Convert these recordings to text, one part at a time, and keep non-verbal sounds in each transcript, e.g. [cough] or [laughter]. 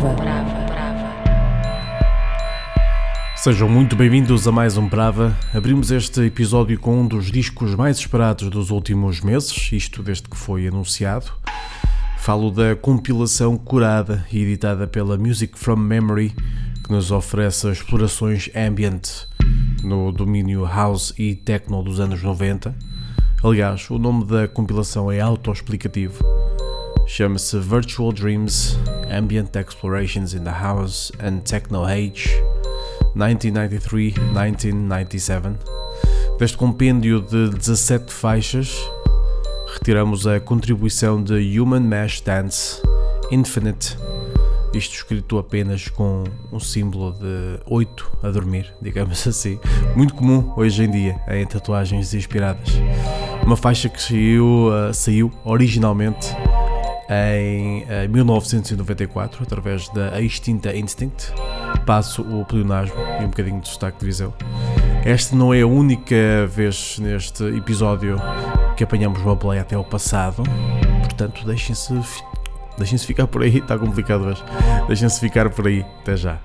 Brava. Sejam muito bem-vindos a mais um Brava. Abrimos este episódio com um dos discos mais esperados dos últimos meses, isto desde que foi anunciado. Falo da compilação curada e editada pela Music from Memory, que nos oferece explorações ambient no domínio house e techno dos anos 90. Aliás, o nome da compilação é autoexplicativo. Chama-se Virtual Dreams Ambient Explorations in the House and Techno Age 1993-1997. Deste compêndio de 17 faixas, retiramos a contribuição de Human Mesh Dance Infinite, isto escrito apenas com um símbolo de 8 a dormir, [laughs] digamos assim, muito comum hoje em dia em tatuagens inspiradas. Uma faixa que saiu, uh, saiu originalmente em uh, 1994 através da extinta Instinct. Passo o pleonasmo e um bocadinho de destaque de visão. Esta não é a única vez neste episódio que apanhamos uma play até ao passado, portanto deixem-se deixem-se ficar por aí, está complicado hoje. Deixem-se ficar por aí, até já.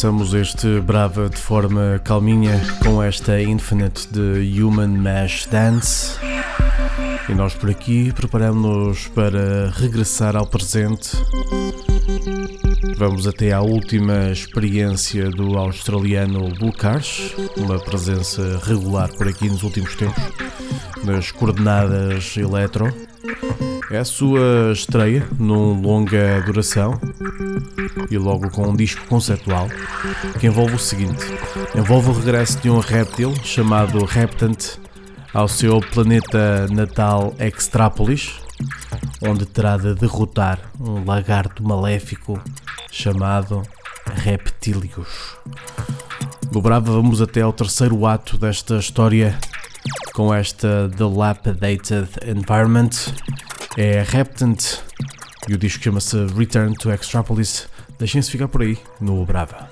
Começamos este Brava de forma calminha com esta Infinite de Human Mesh Dance. E nós por aqui preparamos-nos para regressar ao presente. Vamos até à última experiência do australiano Lucas, uma presença regular por aqui nos últimos tempos, nas coordenadas eletro. É a sua estreia num longa duração e logo com um disco conceptual que envolve o seguinte: envolve o regresso de um réptil chamado Reptant ao seu planeta natal Extrapolis, onde terá de derrotar um lagarto maléfico chamado Reptilius. No Brava vamos até ao terceiro ato desta história com esta Dilapidated Environment é Reptant e o disco chama-se Return to Extrapolis. Deixem-se ficar por aí no Brava.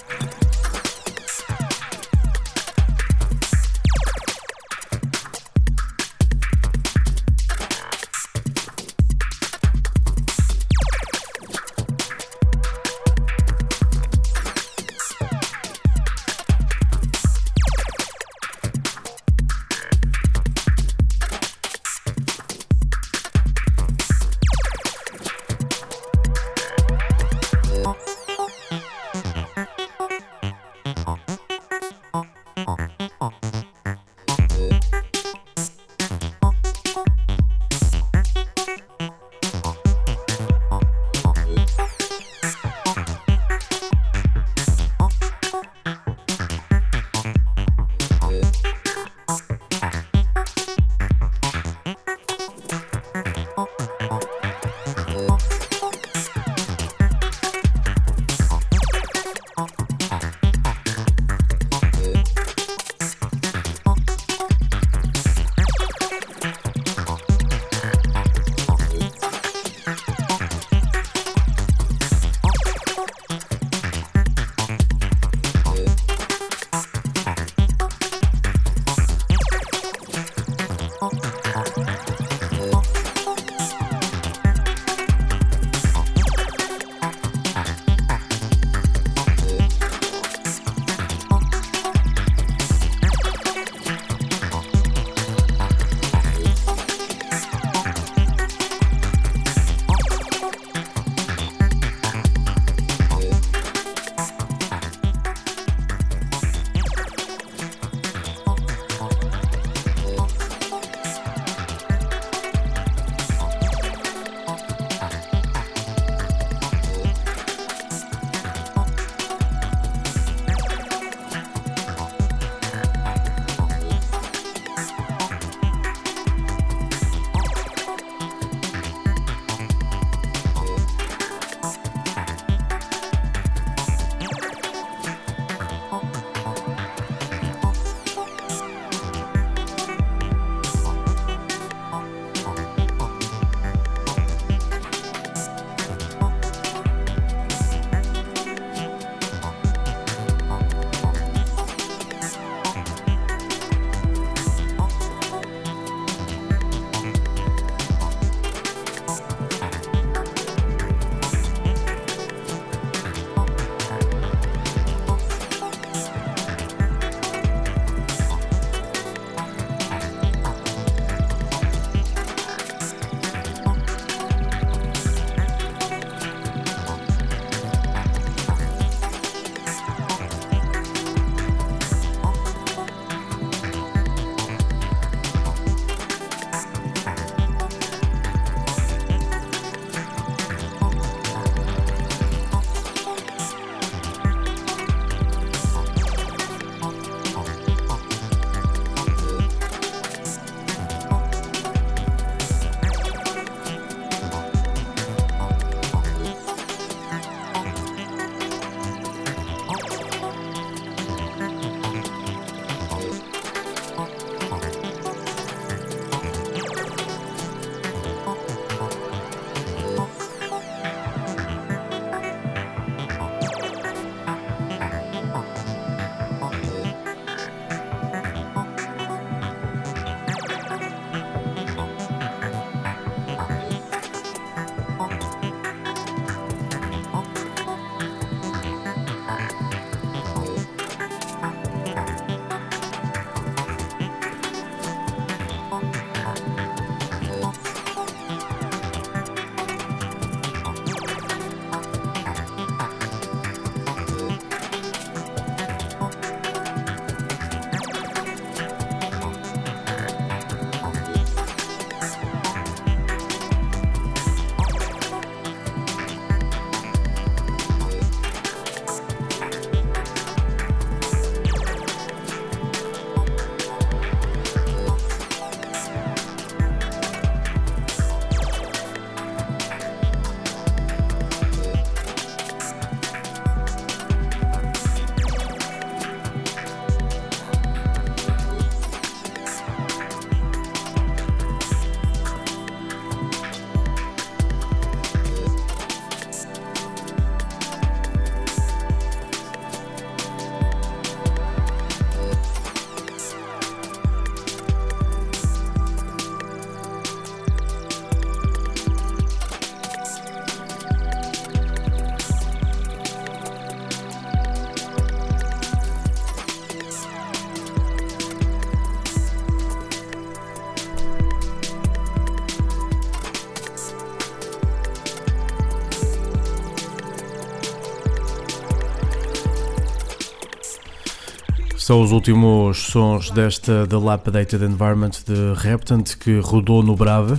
São os últimos sons desta Dilapidated Environment de Reptant que rodou no Brava.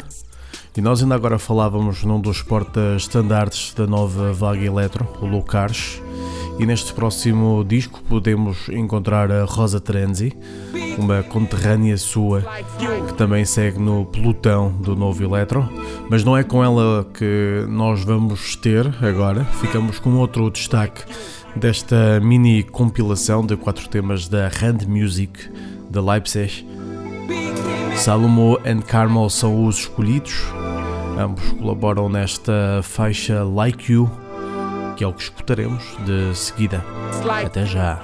E nós ainda agora falávamos num dos porta-estandartes da nova vaga eletro, o Lucares. E neste próximo disco podemos encontrar a Rosa Trenzi, uma conterrânea sua que também segue no pelotão do novo Eletro, mas não é com ela que nós vamos ter agora. Ficamos com outro destaque desta mini compilação de quatro temas da Hand Music de Leipzig. Salomo e Carmel são os escolhidos, ambos colaboram nesta faixa Like You, que é o que escutaremos de seguida. Até já!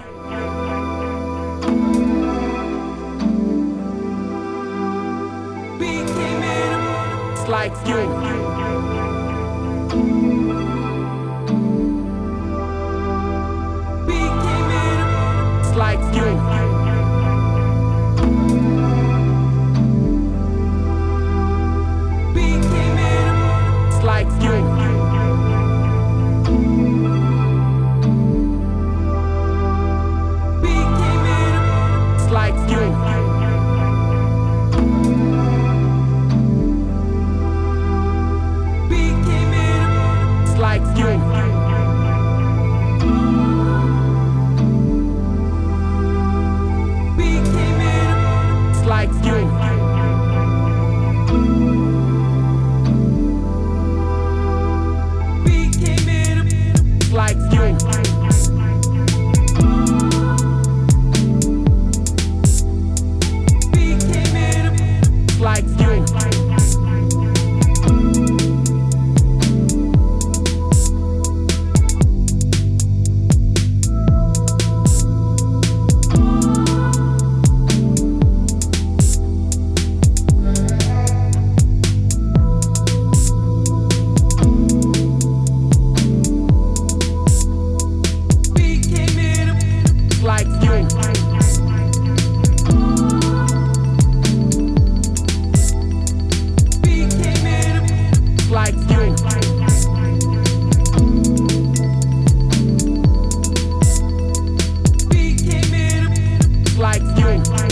like you. You. like you.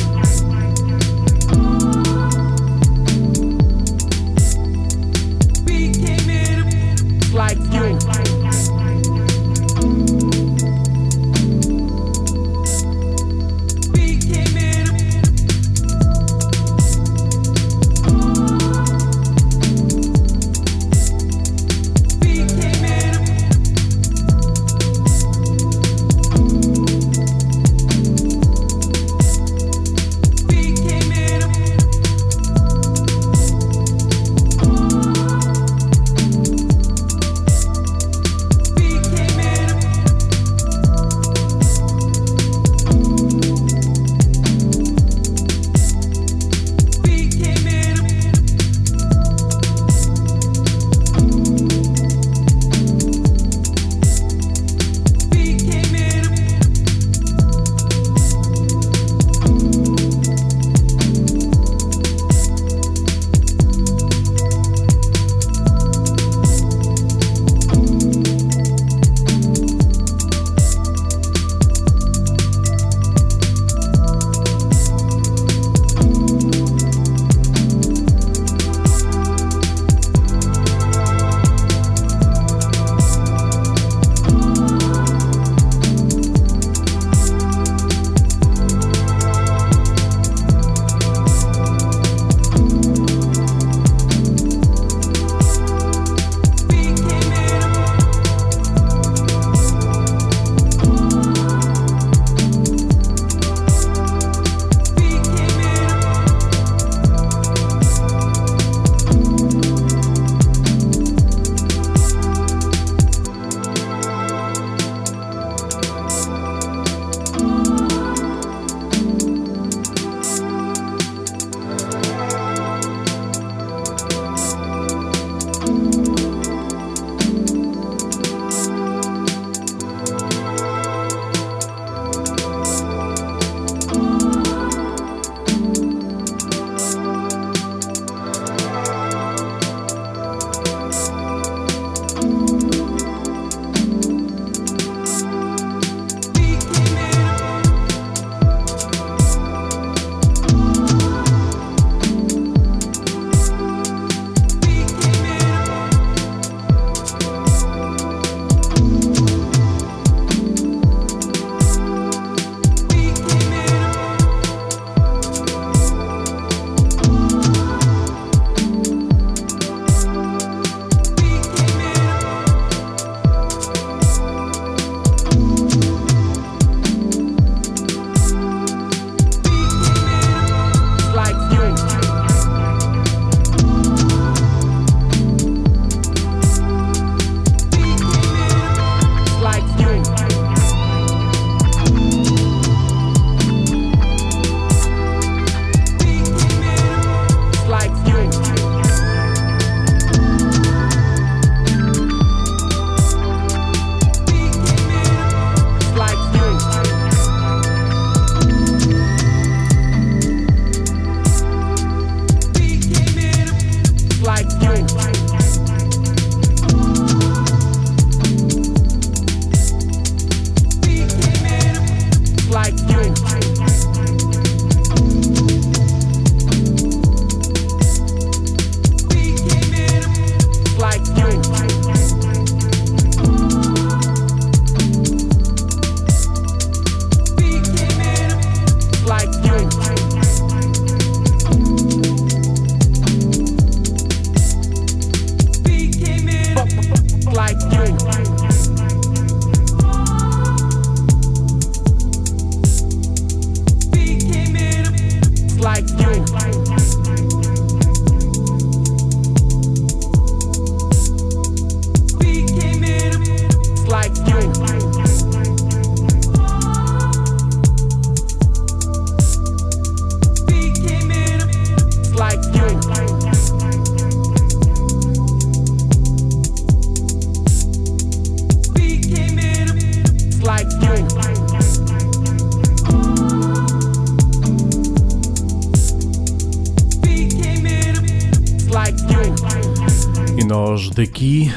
Daqui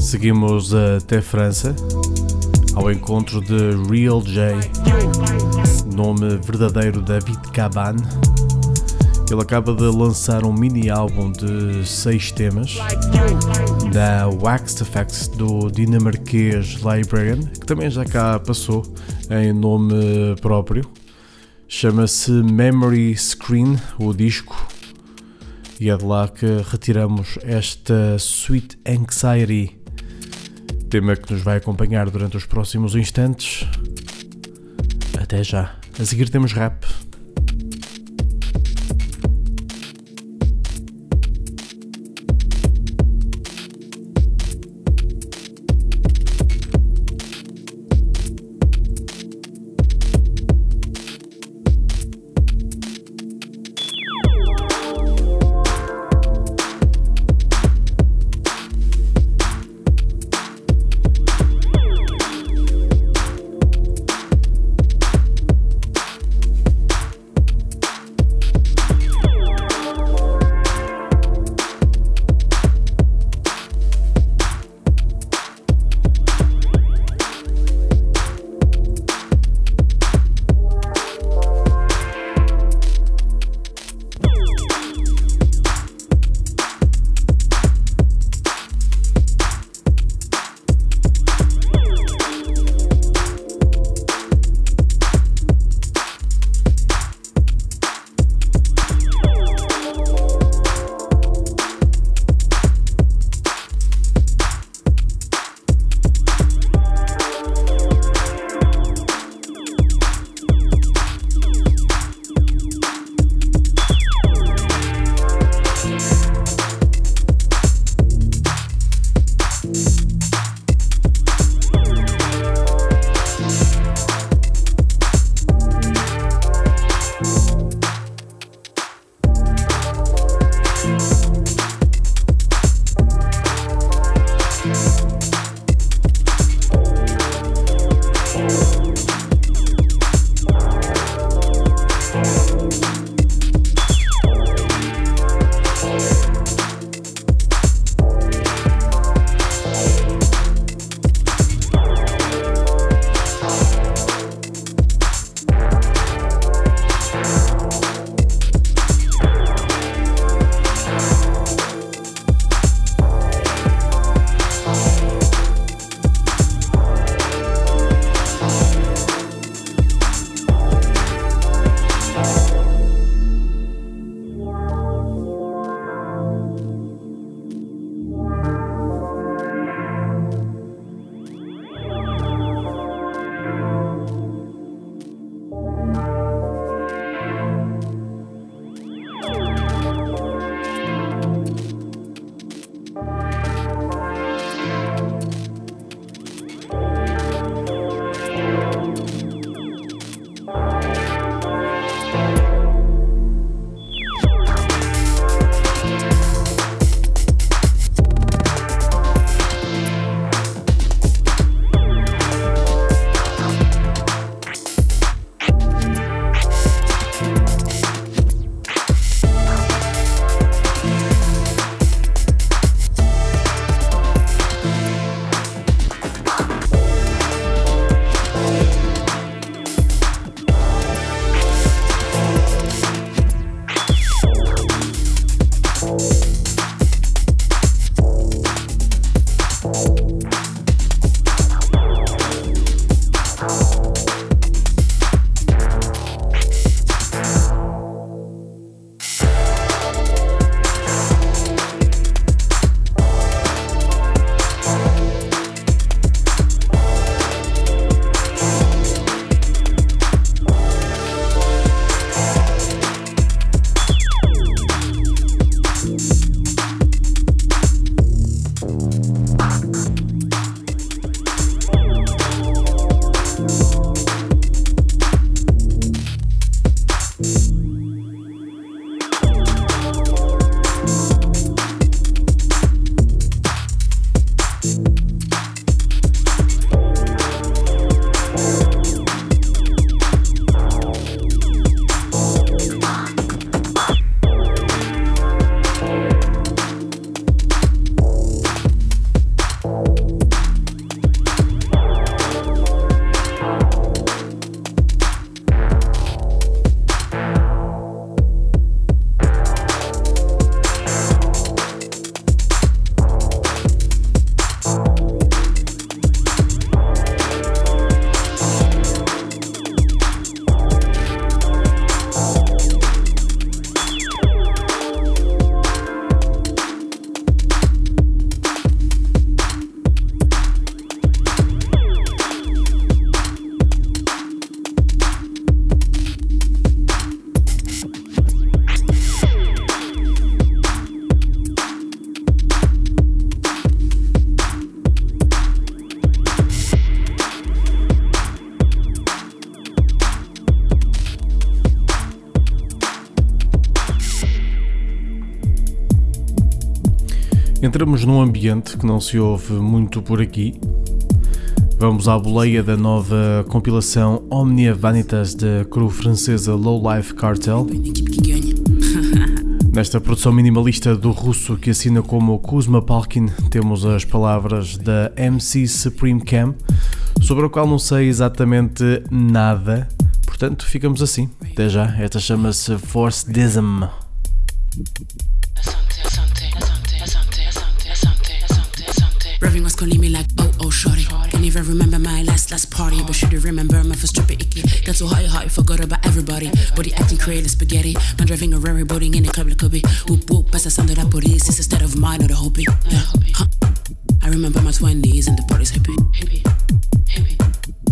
seguimos até França ao encontro de Real J, nome verdadeiro David Caban. Ele acaba de lançar um mini álbum de seis temas da Wax Effects do dinamarquês Librarian, que também já cá passou em nome próprio. Chama-se Memory Screen, o disco, e é de lá que retiramos esta Sweet Anxiety, tema que nos vai acompanhar durante os próximos instantes. Até já. A seguir temos rap. Entramos num ambiente que não se ouve muito por aqui. Vamos à boleia da nova compilação Omnia Vanitas da crew francesa Low Life Cartel. [laughs] Nesta produção minimalista do russo que assina como Kuzma Palkin, temos as palavras da MC Supreme Cam, sobre o qual não sei exatamente nada, portanto ficamos assim. Até já, esta chama-se Force Dism. Calling me like, oh, oh, shorty. Can't even remember my last, last party. But should you remember my first trip icky? Got so high, high, forgot about everybody. Body acting crazy, spaghetti. Man driving a Rary, boating in a club, like be. Whoop, whoop, pass the sound of that police. It's a state of mind or the hobby. Yeah. Huh. I remember my 20s and the party's hippie. Hippie, hippie.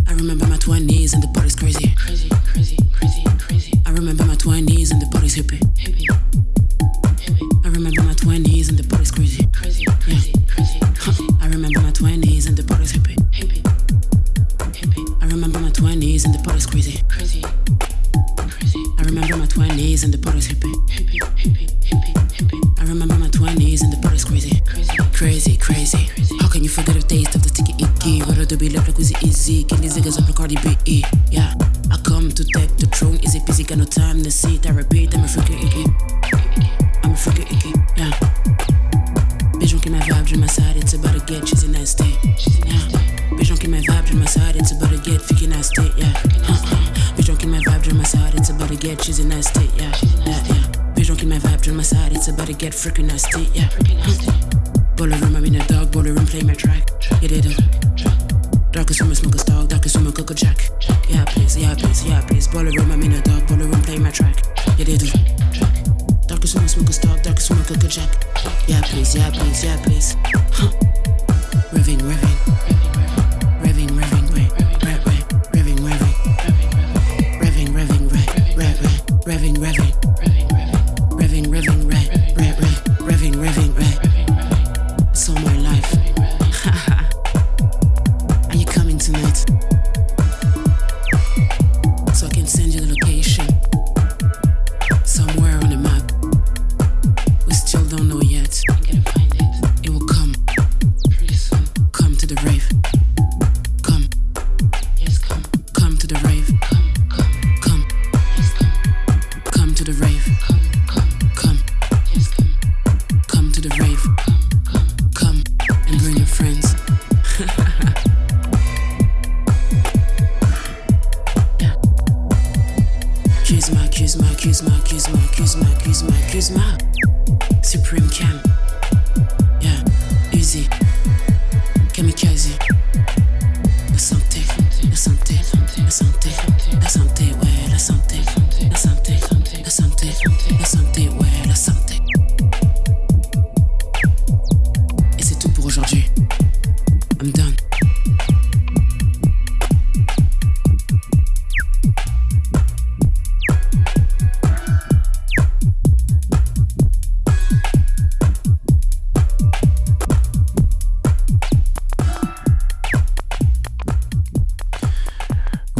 I remember my 20s and the party's crazy. Crazy, crazy, crazy, crazy. I remember my 20s and the party's hippie. These niggas Cardi B. Yeah. I come to take the throne, easy peasy, got no time to see it. I repeat, I'm a freaking icky. I'm a freaking icky, yeah. Bitch, don't get my vibe, dream my side, it's about to get cheesy nasty. Yeah. Bitch, don't get my vibe, dream my side, it's about to get freaking nasty, yeah. Uh-uh. Bitch, don't get my vibe, dream my side, it's about to get cheesy nasty, yeah. Yeah, yeah. Bitch, don't get my vibe, dream my side, it's about to get freaking nasty, yeah. Boiler room, I'm in a dog, boiler room, play my track. Yeah, they do. Darkest room, smoke a dog, darkest room, cook a jack. Yeah, please, yeah, please, yeah, please. Boiler room, I'm in a dog, boiler room, play my track. Yeah, they do. Darkest room, smoke a dog, darkest room, cook a jack. Yeah, please, yeah, please, yeah, please. Huh. Revving, revving. Revving, revving, re, re, re, revving, revving. Revving, revving, re, re, re, revving, revving. Revving,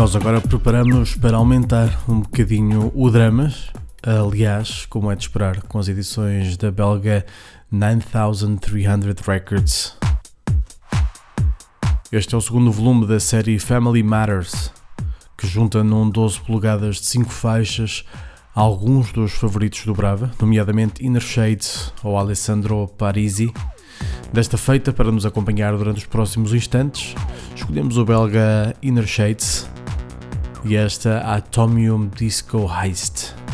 Nós agora preparamos para aumentar um bocadinho o dramas, aliás, como é de esperar, com as edições da belga 9300 Records. Este é o segundo volume da série Family Matters, que junta num 12 polegadas de 5 faixas alguns dos favoritos do Brava, nomeadamente Inner Shade ou Alessandro Parisi. Desta feita, para nos acompanhar durante os próximos instantes, escolhemos o belga Inner Shades e esta Atomium Disco Heist.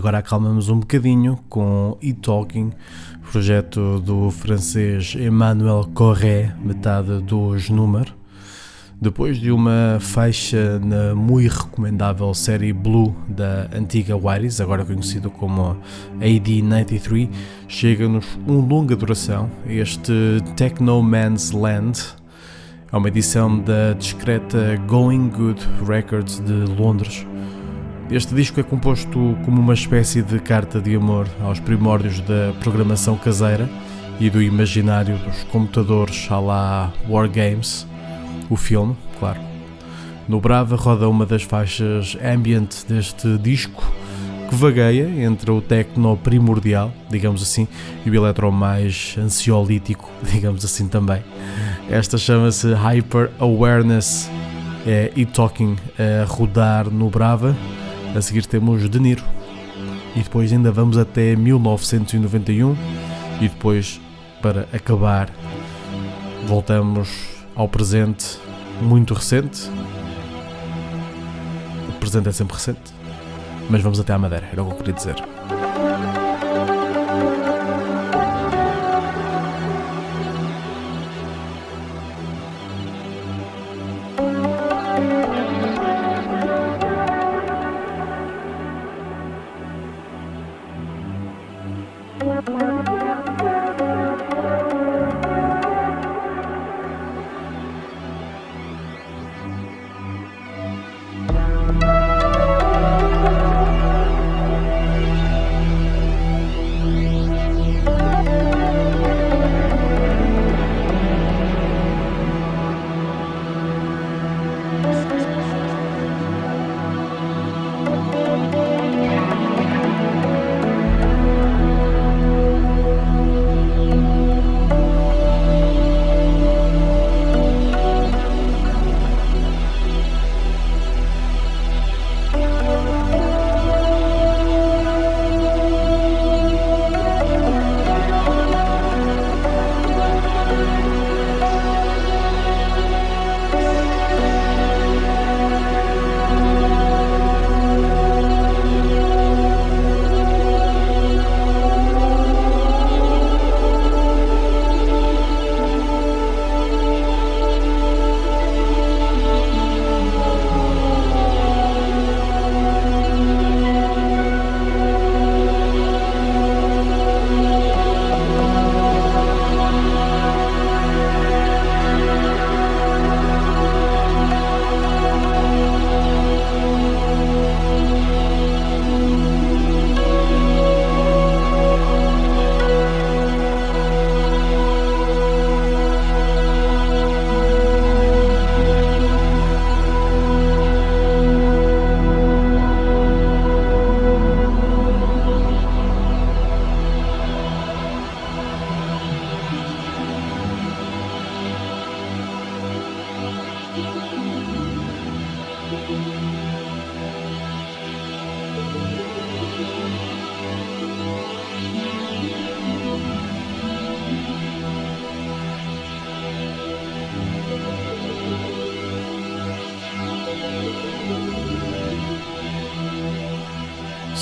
Agora acalmamos um bocadinho com E-Talking, projeto do francês Emmanuel Corré, metade dos números. Depois de uma faixa na muito recomendável série Blue da antiga Wiries, agora conhecido como AD93, chega-nos um longa duração, este Techno Man's Land. É uma edição da discreta Going Good Records de Londres. Este disco é composto como uma espécie de carta de amor aos primórdios da programação caseira e do imaginário dos computadores à la Wargames o filme, claro. No Brava roda uma das faixas ambient deste disco, que vagueia entre o techno primordial, digamos assim, e o eletro mais ansiolítico, [laughs] digamos assim também. Esta chama-se Hyper Awareness é, e Talking a rodar no Brava. A seguir temos De Niro. E depois ainda vamos até 1991 e depois para acabar voltamos ao presente muito recente. O presente é sempre recente, mas vamos até à Madeira, era o que eu queria dizer.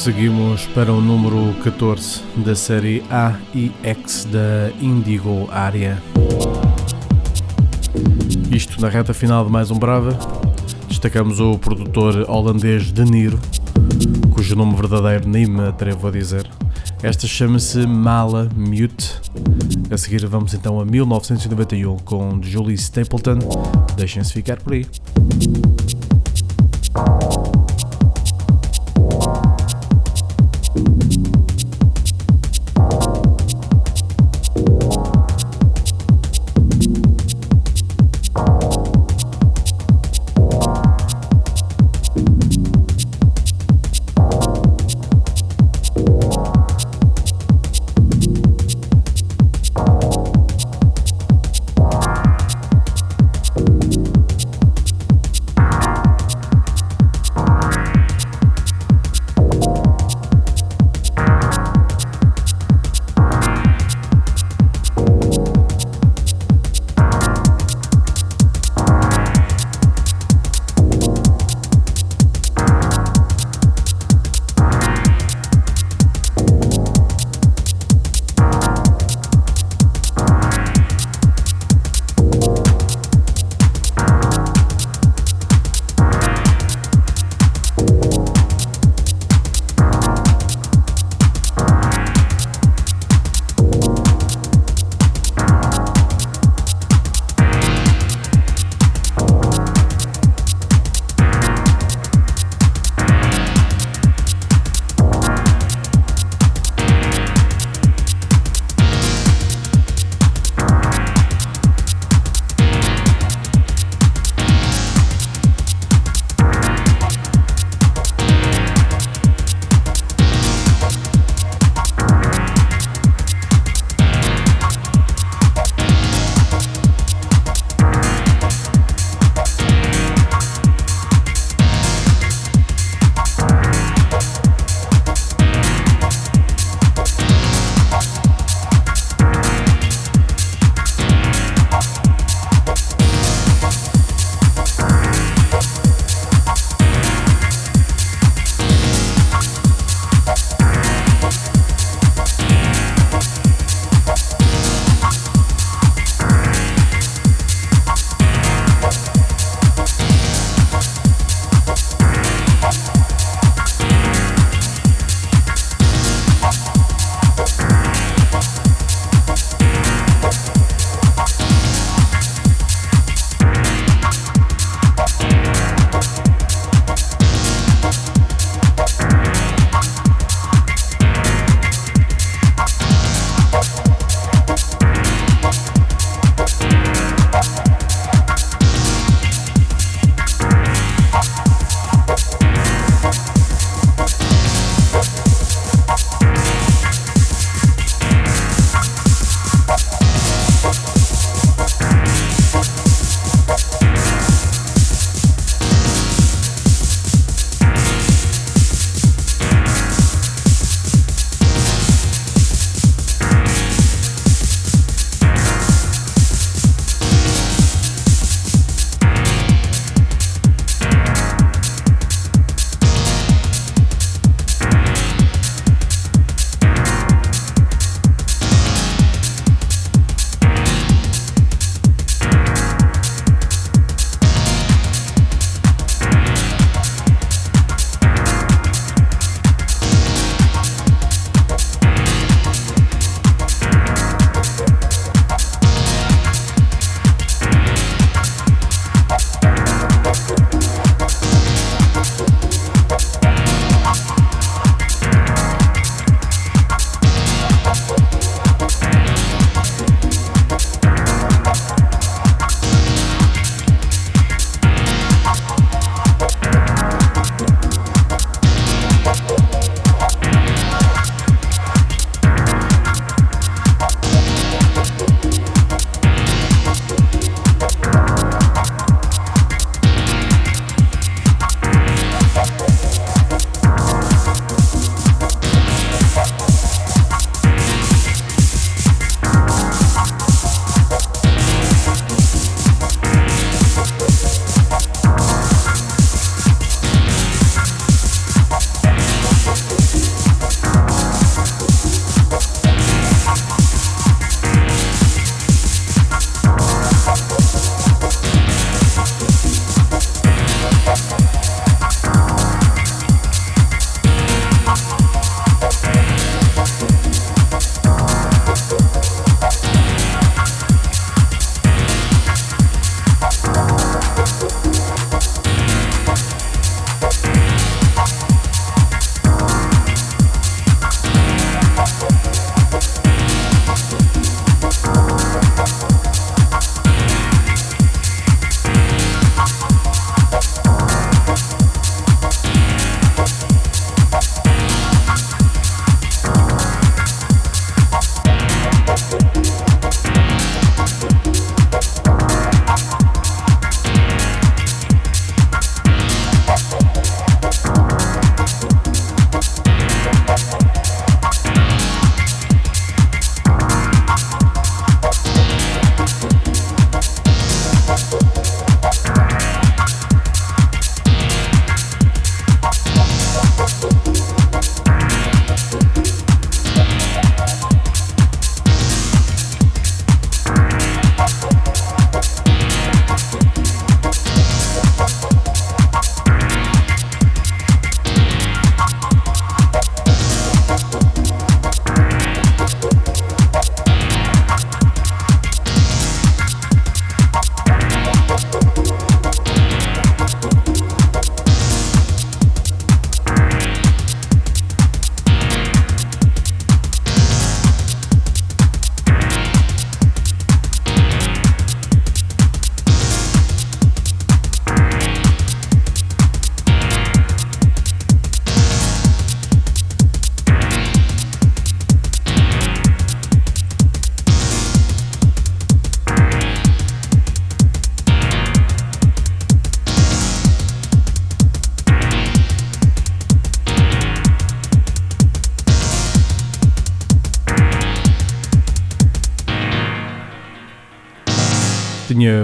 Seguimos para o número 14 da série A e X da Indigo Área. Isto na reta final de mais um Brava. Destacamos o produtor holandês De Niro, cujo nome verdadeiro nem me atrevo a dizer. Esta chama-se Mala Mute. A seguir vamos então a 1991 com Julie Stapleton. Deixem-se ficar por aí.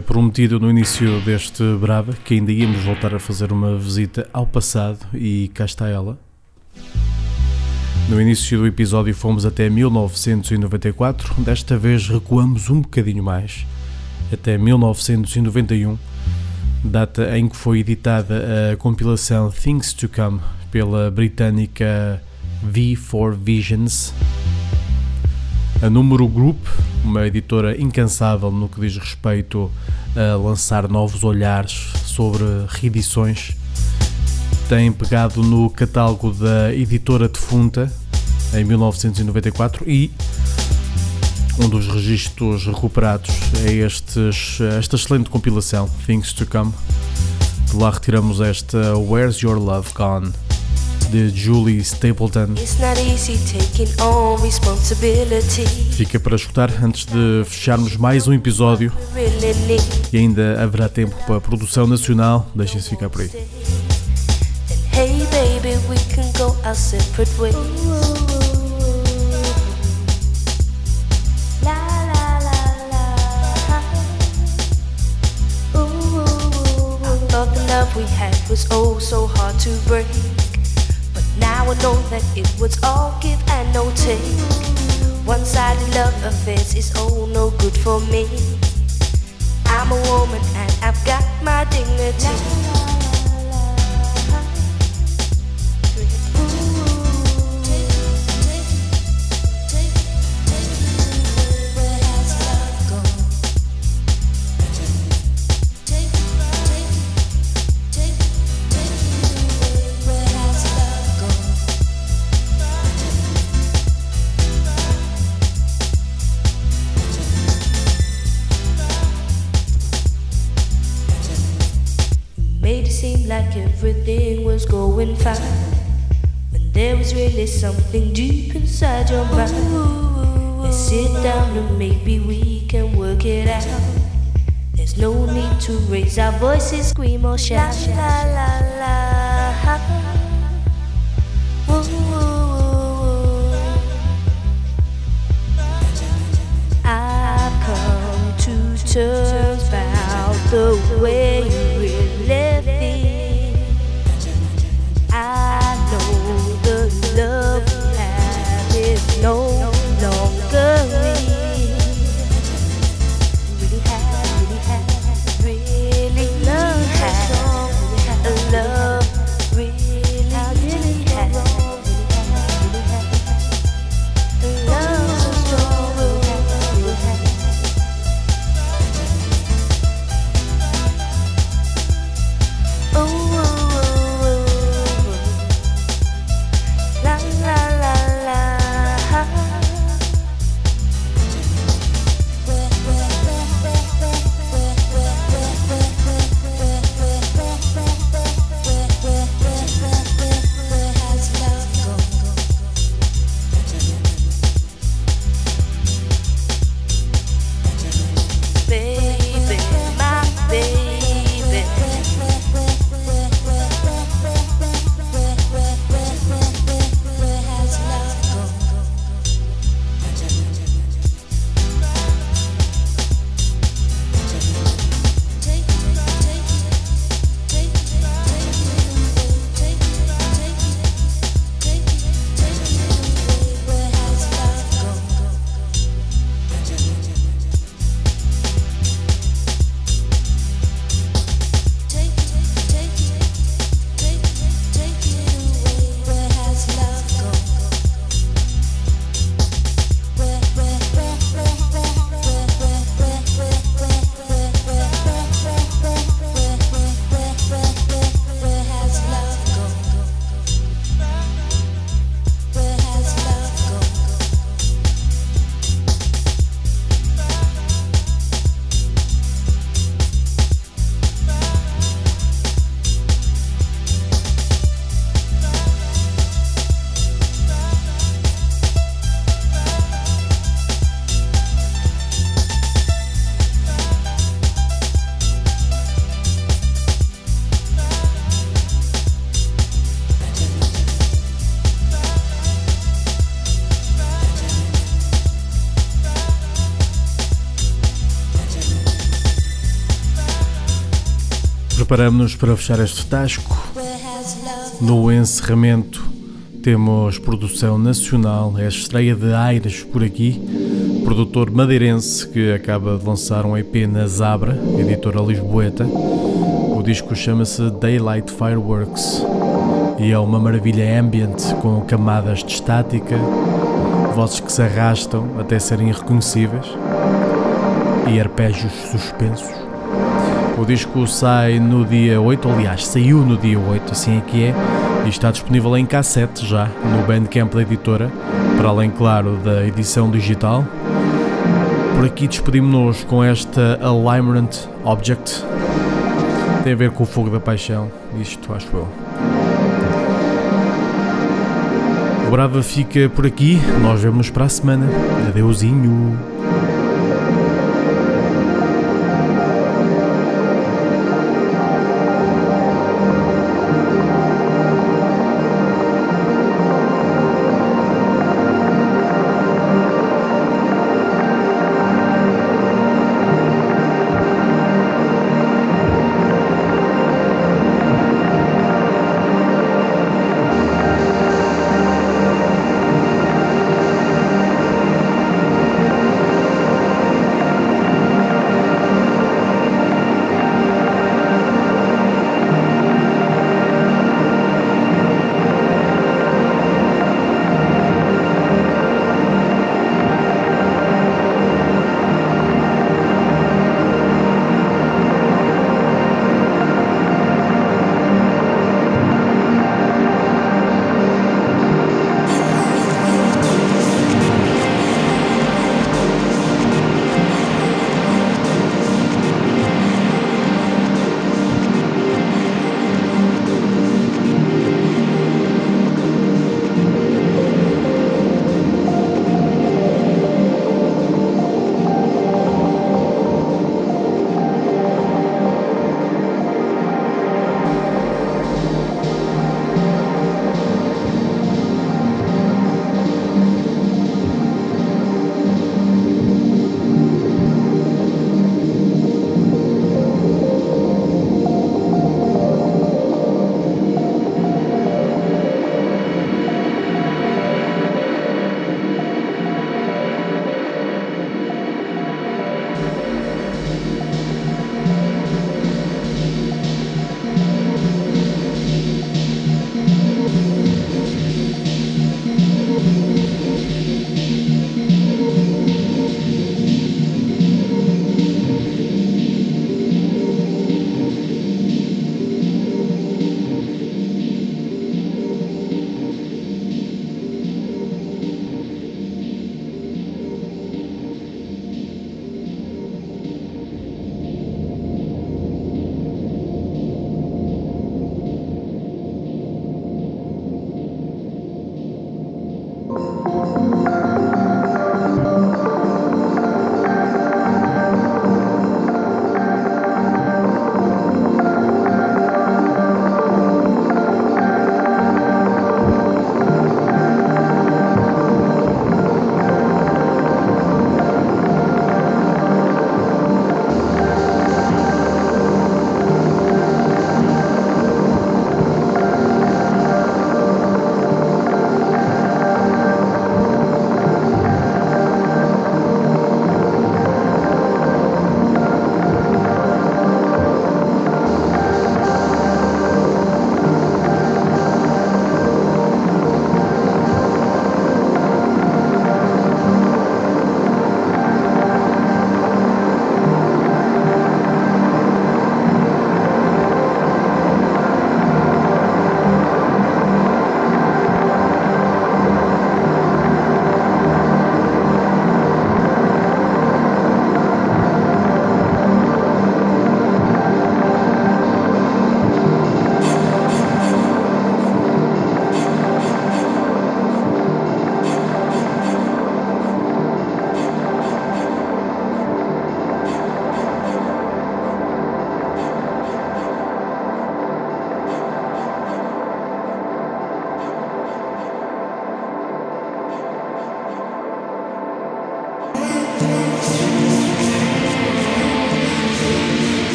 Prometido no início deste Brava que ainda íamos voltar a fazer uma visita ao passado e cá está ela. No início do episódio fomos até 1994, desta vez recuamos um bocadinho mais, até 1991, data em que foi editada a compilação Things to Come pela britânica V4 Visions. A Número Group, uma editora incansável no que diz respeito a lançar novos olhares sobre reedições, tem pegado no catálogo da editora defunta em 1994 e um dos registros recuperados é estes, esta excelente compilação Things to Come. De lá retiramos esta Where's Your Love Gone? De Julie Stapleton. Fica para escutar antes de fecharmos mais um episódio e ainda haverá tempo para a produção nacional. Deixem-se ficar por aí. Hey baby, we can go our separate ways. love we had was oh so hard to break. Now I know that it was all give and no take. One sided love affairs is all no good for me. I'm a woman and I've got my dignity. To raise our voices, scream oh, or shout. La la la la. I've come to terms about the way preparamos-nos para fechar este tasco. No encerramento temos produção nacional, é a estreia de Aires por aqui, produtor madeirense que acaba de lançar um EP na Zabra, editora Lisboeta. O disco chama-se Daylight Fireworks e é uma maravilha ambient com camadas de estática, vozes que se arrastam até serem irreconhecíveis e arpejos suspensos. O disco sai no dia 8, aliás, saiu no dia 8, assim é que é, e está disponível em cassete já no Bandcamp da editora, para além, claro, da edição digital. Por aqui despedimos-nos com esta Alignment Object. Tem a ver com o fogo da paixão, isto acho eu. O Brava fica por aqui, nós vemos para a semana. Adeusinho.